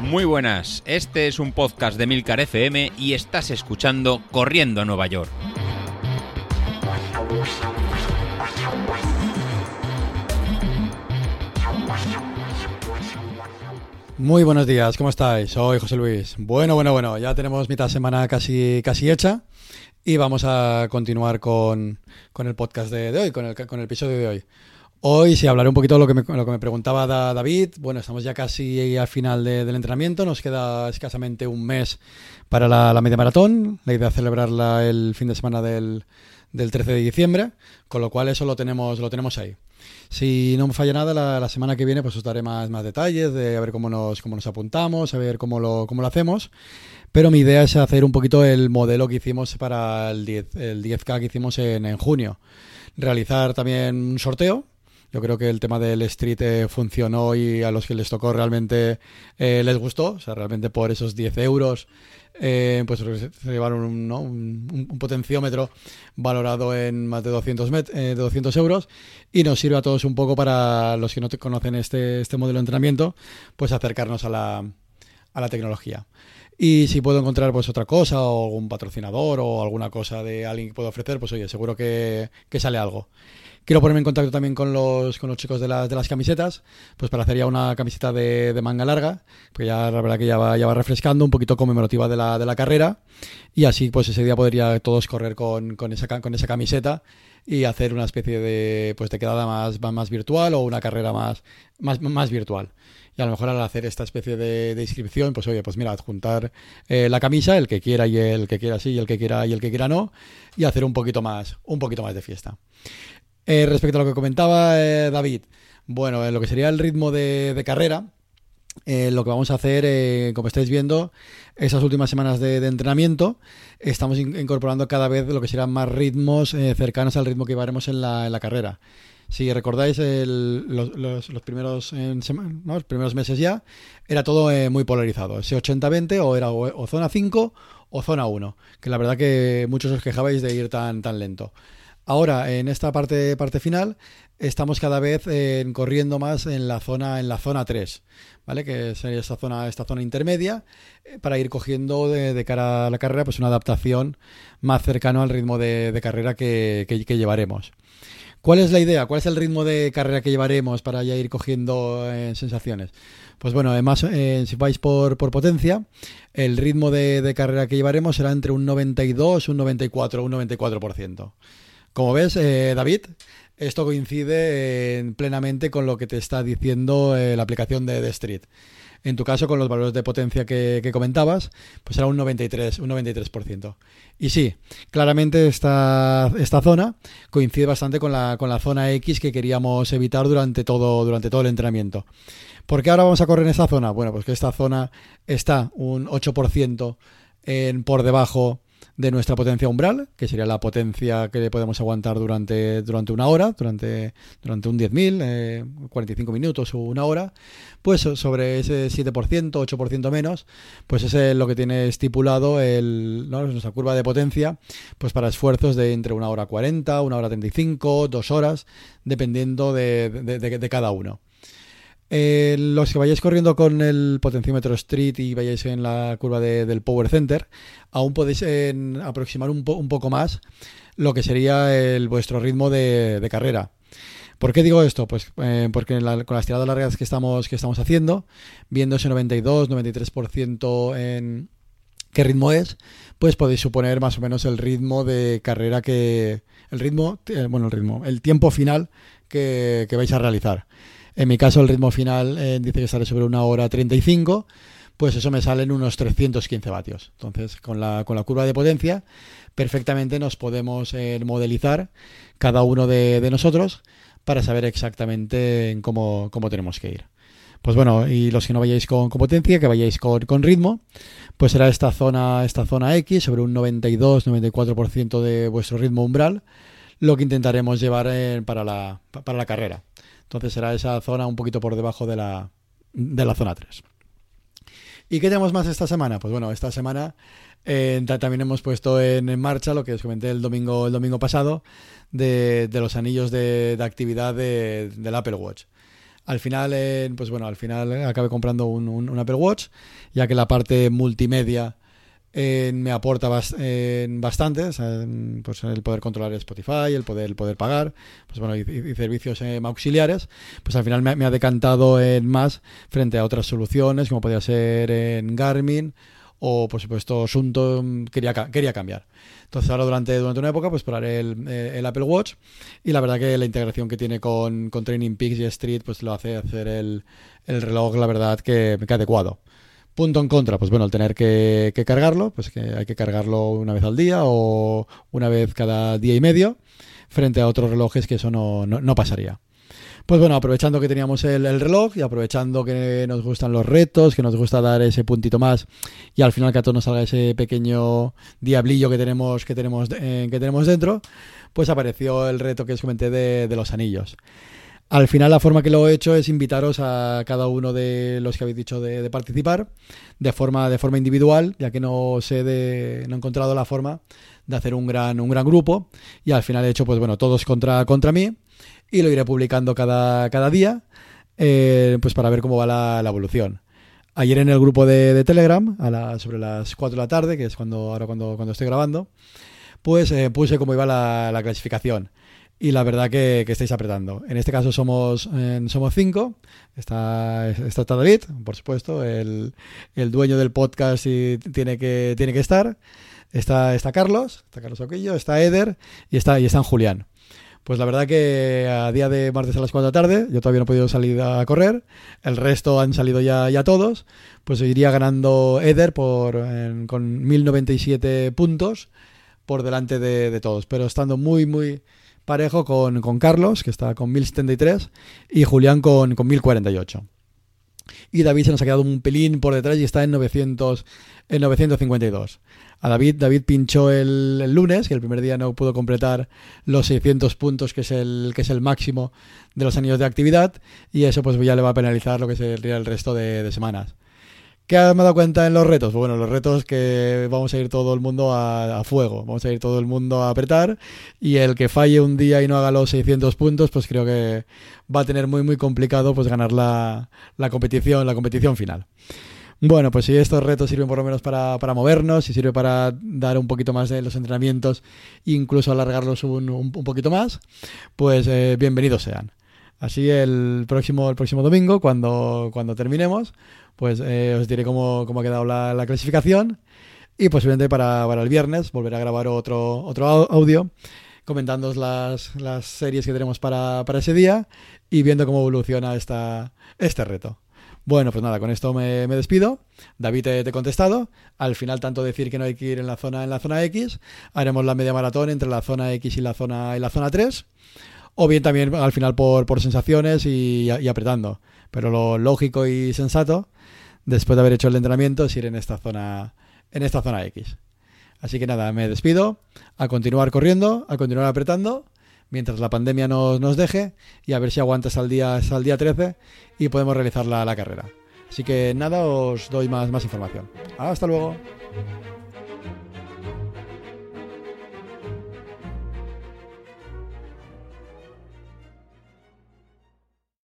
Muy buenas, este es un podcast de Milcar FM y estás escuchando Corriendo a Nueva York. Muy buenos días, ¿cómo estáis? Soy José Luis. Bueno, bueno, bueno, ya tenemos mitad de semana casi, casi hecha y vamos a continuar con, con el podcast de, de hoy, con el, con el episodio de hoy. Hoy sí hablaré un poquito de lo que me, lo que me preguntaba Da- David. Bueno, estamos ya casi al final de- del entrenamiento. Nos queda escasamente un mes para la, media maratón. La idea es celebrarla el fin de semana del, del 13 de diciembre. Con lo cual eso lo tenemos, lo tenemos ahí. Si no me falla nada, la, semana que viene pues os daré más, más detalles de a ver cómo nos, cómo nos apuntamos, a ver cómo lo, cómo lo hacemos. Pero mi idea es hacer un poquito el modelo que hicimos para el, 10, el 10K que hicimos en, en junio. Realizar también un sorteo. Yo creo que el tema del street eh, funcionó y a los que les tocó realmente eh, les gustó. O sea, realmente por esos 10 euros eh, pues se llevaron un, ¿no? un, potenciómetro valorado en más de 200, met- eh, de 200 euros y nos sirve a todos un poco para los que no conocen este, este modelo de entrenamiento, pues acercarnos a la, a la tecnología. Y si puedo encontrar pues otra cosa o algún patrocinador o alguna cosa de alguien que pueda ofrecer, pues oye, seguro que, que sale algo. Quiero ponerme en contacto también con los, con los chicos de, las de las camisetas, pues para hacer ya una camiseta de, de manga larga, porque ya la verdad que ya va, ya va refrescando, un poquito conmemorativa de la, de la carrera, y así pues ese día podría todos correr con, con, esa, con esa camiseta y hacer una especie de, pues de quedada más, más virtual o una carrera más, más, más virtual. Y a lo mejor al hacer esta especie de, inscripción, pues oye, pues mira, adjuntar eh, la camisa, el que quiera y el que quiera sí, y el que quiera y el que quiera no, y hacer un poquito más, un poquito más de fiesta. Eh, respecto a lo que comentaba eh, David, bueno, en lo que sería el ritmo de, carrera, lo que vamos a hacer, como estáis viendo, esas últimas semanas de, entrenamiento, estamos in- incorporando cada vez lo que serán más ritmos cercanos al ritmo que llevaremos en la, en la carrera. Si recordáis el- los, primeros, meses ya, era todo eh, muy polarizado. Ese 80-20 o era o, zona 5 o zona 1, que la verdad que muchos os quejabais de ir tan, tan lento. Ahora, en esta parte, parte final, estamos cada vez eh, corriendo más en la zona, en la zona 3, ¿vale? Que sería esta zona, esta zona intermedia, eh, para ir cogiendo de, cara a la carrera, pues una adaptación más cercano al ritmo de, carrera que- que llevaremos. ¿Cuál es la idea? ¿Cuál es el ritmo de carrera que llevaremos para ya ir cogiendo eh, sensaciones? Pues bueno, además, eh, si vais por, por potencia, el ritmo de, de carrera que llevaremos será entre un 92, un 94, un 94%. Como ves, eh, David, esto coincide eh, plenamente con lo que te está diciendo eh, la aplicación de The Street. En tu caso, con los valores de potencia que, comentabas, pues será un 93, un 93%. Y sí, claramente esta, esta zona coincide bastante con la, con la zona X que queríamos evitar durante todo, durante todo el entrenamiento. ¿Por qué ahora vamos a correr en esta zona? Bueno, pues que esta zona está un 8% en, por debajo de nuestra potencia umbral, que sería la potencia que podemos aguantar durante, durante una hora, durante, durante un 10.000, eh, 45 minutos o una hora, pues so- sobre ese 7%, 8% menos, pues es lo que tiene estipulado el, nuestra curva de potencia, pues para esfuerzos de entre una hora 40, una hora 35, dos horas, dependiendo de, de- de- de cada uno. Eh, los que vayáis corriendo con el potenciómetro Street y vayáis en la curva de- del Power Center, aún podéis aproximar un, po- un poco más lo que sería el, vuestro ritmo de, carrera. ¿Por qué digo esto? Pues eh, porque con las tiradas largas que estamos, haciendo, viendo ese 92, 93% en qué ritmo es, pues podéis suponer más o menos el ritmo de carrera que... El ritmo, eh, bueno, el ritmo, el tiempo final que vais a realizar. En mi caso, el ritmo final eh, dice que sale sobre una hora 35, pues eso me salen unos 315 vatios. Entonces, con la, con la curva de potencia, perfectamente nos podemos eh, modelizar cada uno de, de nosotros para saber exactamente en cómo, cómo tenemos que ir. Pues bueno, y los que no vayáis con, con potencia, que vayáis con, con ritmo, pues será esta zona, esta zona X, sobre un 92-94% de vuestro ritmo umbral, lo que intentaremos llevar eh, para, la, pa- para la carrera. Entonces será esa zona un poquito por debajo de la, de la zona 3. ¿Y qué tenemos más esta semana? Pues bueno, esta semana eh, ta- también hemos puesto en, marcha lo que os comenté el domingo, el domingo pasado de, los anillos de, actividad de- del Apple Watch. Al final, eh, pues bueno, al final acabé comprando un Apple Watch, ya que la parte multimedia eh, me aporta eh, bastante, o sea, pues el poder controlar Spotify, el poder, el poder pagar, pues bueno, y, y- servicios eh, auxiliares, pues al final me, me ha decantado en más frente a otras soluciones, como podría ser en Garmin o por supuesto Asunto quería, ca- quería cambiar. Entonces ahora durante, durante una época pues probaré el, el Apple Watch y la verdad que la integración que tiene con, con Training Peaks y Street pues lo hace hacer el, el reloj la verdad que, que adecuado. Punto en contra, pues bueno, el tener que, que cargarlo, pues que hay que cargarlo una vez al día o una vez cada día y medio, frente a otros relojes que eso no, no, pasaría. Pues bueno, aprovechando que teníamos el, el reloj y aprovechando que nos gustan los retos, que nos gusta dar ese puntito más y al final que a todos nos salga ese pequeño diablillo que tenemos, que tenemos, eh, que tenemos dentro, pues apareció el reto que os comenté de los anillos. Al final la forma que lo he hecho es invitaros a cada uno de los que habéis dicho de, participar de forma, de forma individual, ya que no sé de, no he encontrado la forma de hacer un gran, un gran grupo y al final he hecho pues bueno, todos contra, contra mí y lo iré publicando cada, cada día eh, pues para ver cómo va la, evolución. Ayer en el grupo de, Telegram, a la- sobre las 4 de la tarde, que es cuando ahora cuando, cuando estoy grabando, pues eh, puse cómo iba la clasificación. Y la verdad que, que estáis apretando. En este caso somos eh, somos cinco. Está, está David, por supuesto, el, el dueño del podcast tiene que, tiene que estar. Está, está Carlos, está Carlos Oquillo, está Eder y está, y está Julián. Pues la verdad que a día de martes a las 4 de la tarde, yo todavía no he podido salir a correr, el resto han salido ya, ya todos, pues iría ganando Eder por, en- con 1097 puntos por delante de, de todos, pero estando muy, muy parejo con, con Carlos, que está con 1073, y Julián con, con 1048. Y David se nos ha quedado un pelín por detrás y está en 900, en 952. A David, David pinchó el, el lunes, que el primer día no pudo completar los 600 puntos, que es el, que es el máximo de los años de actividad, y eso pues ya le va a penalizar lo que sería el resto de semanas. ¿Qué me dado cuenta en los retos? Bueno, los retos que vamos a ir todo el mundo a, fuego, vamos a ir todo el mundo a apretar y el que falle un día y no haga los 600 puntos, pues creo que va a tener muy muy complicado pues ganar la, la competición, la competición final. Bueno, pues si estos retos sirven por lo menos para, para movernos y sirve para dar un poquito más de los entrenamientos, incluso alargarlos un, un- un poquito más, pues eh, bienvenidos sean. Así el próximo, el próximo domingo, cuando, cuando terminemos, pues eh, os diré cómo, cómo ha quedado la, la clasificación y posiblemente para, para el viernes volveré a grabar otro, otro au- audio comentándoos las, las series que tenemos para, para ese día y viendo cómo evoluciona esta, este reto. Bueno, pues nada, con esto me, me despido. David te, te he contestado. Al final, tanto decir que no hay que ir en la zona en la zona X, haremos la media maratón entre la zona X y la zona y la zona 3. O bien también al final por, por sensaciones y, apretando. Pero lo lógico y sensato, después de haber hecho el entrenamiento, es ir en esta zona, en esta zona X. Así que nada, me despido, a continuar corriendo, a continuar apretando, mientras la pandemia nos, nos deje, y a ver si aguantas al día, el día 13 y podemos realizar la, la carrera. Así que nada, os doy más, más información. Hasta luego.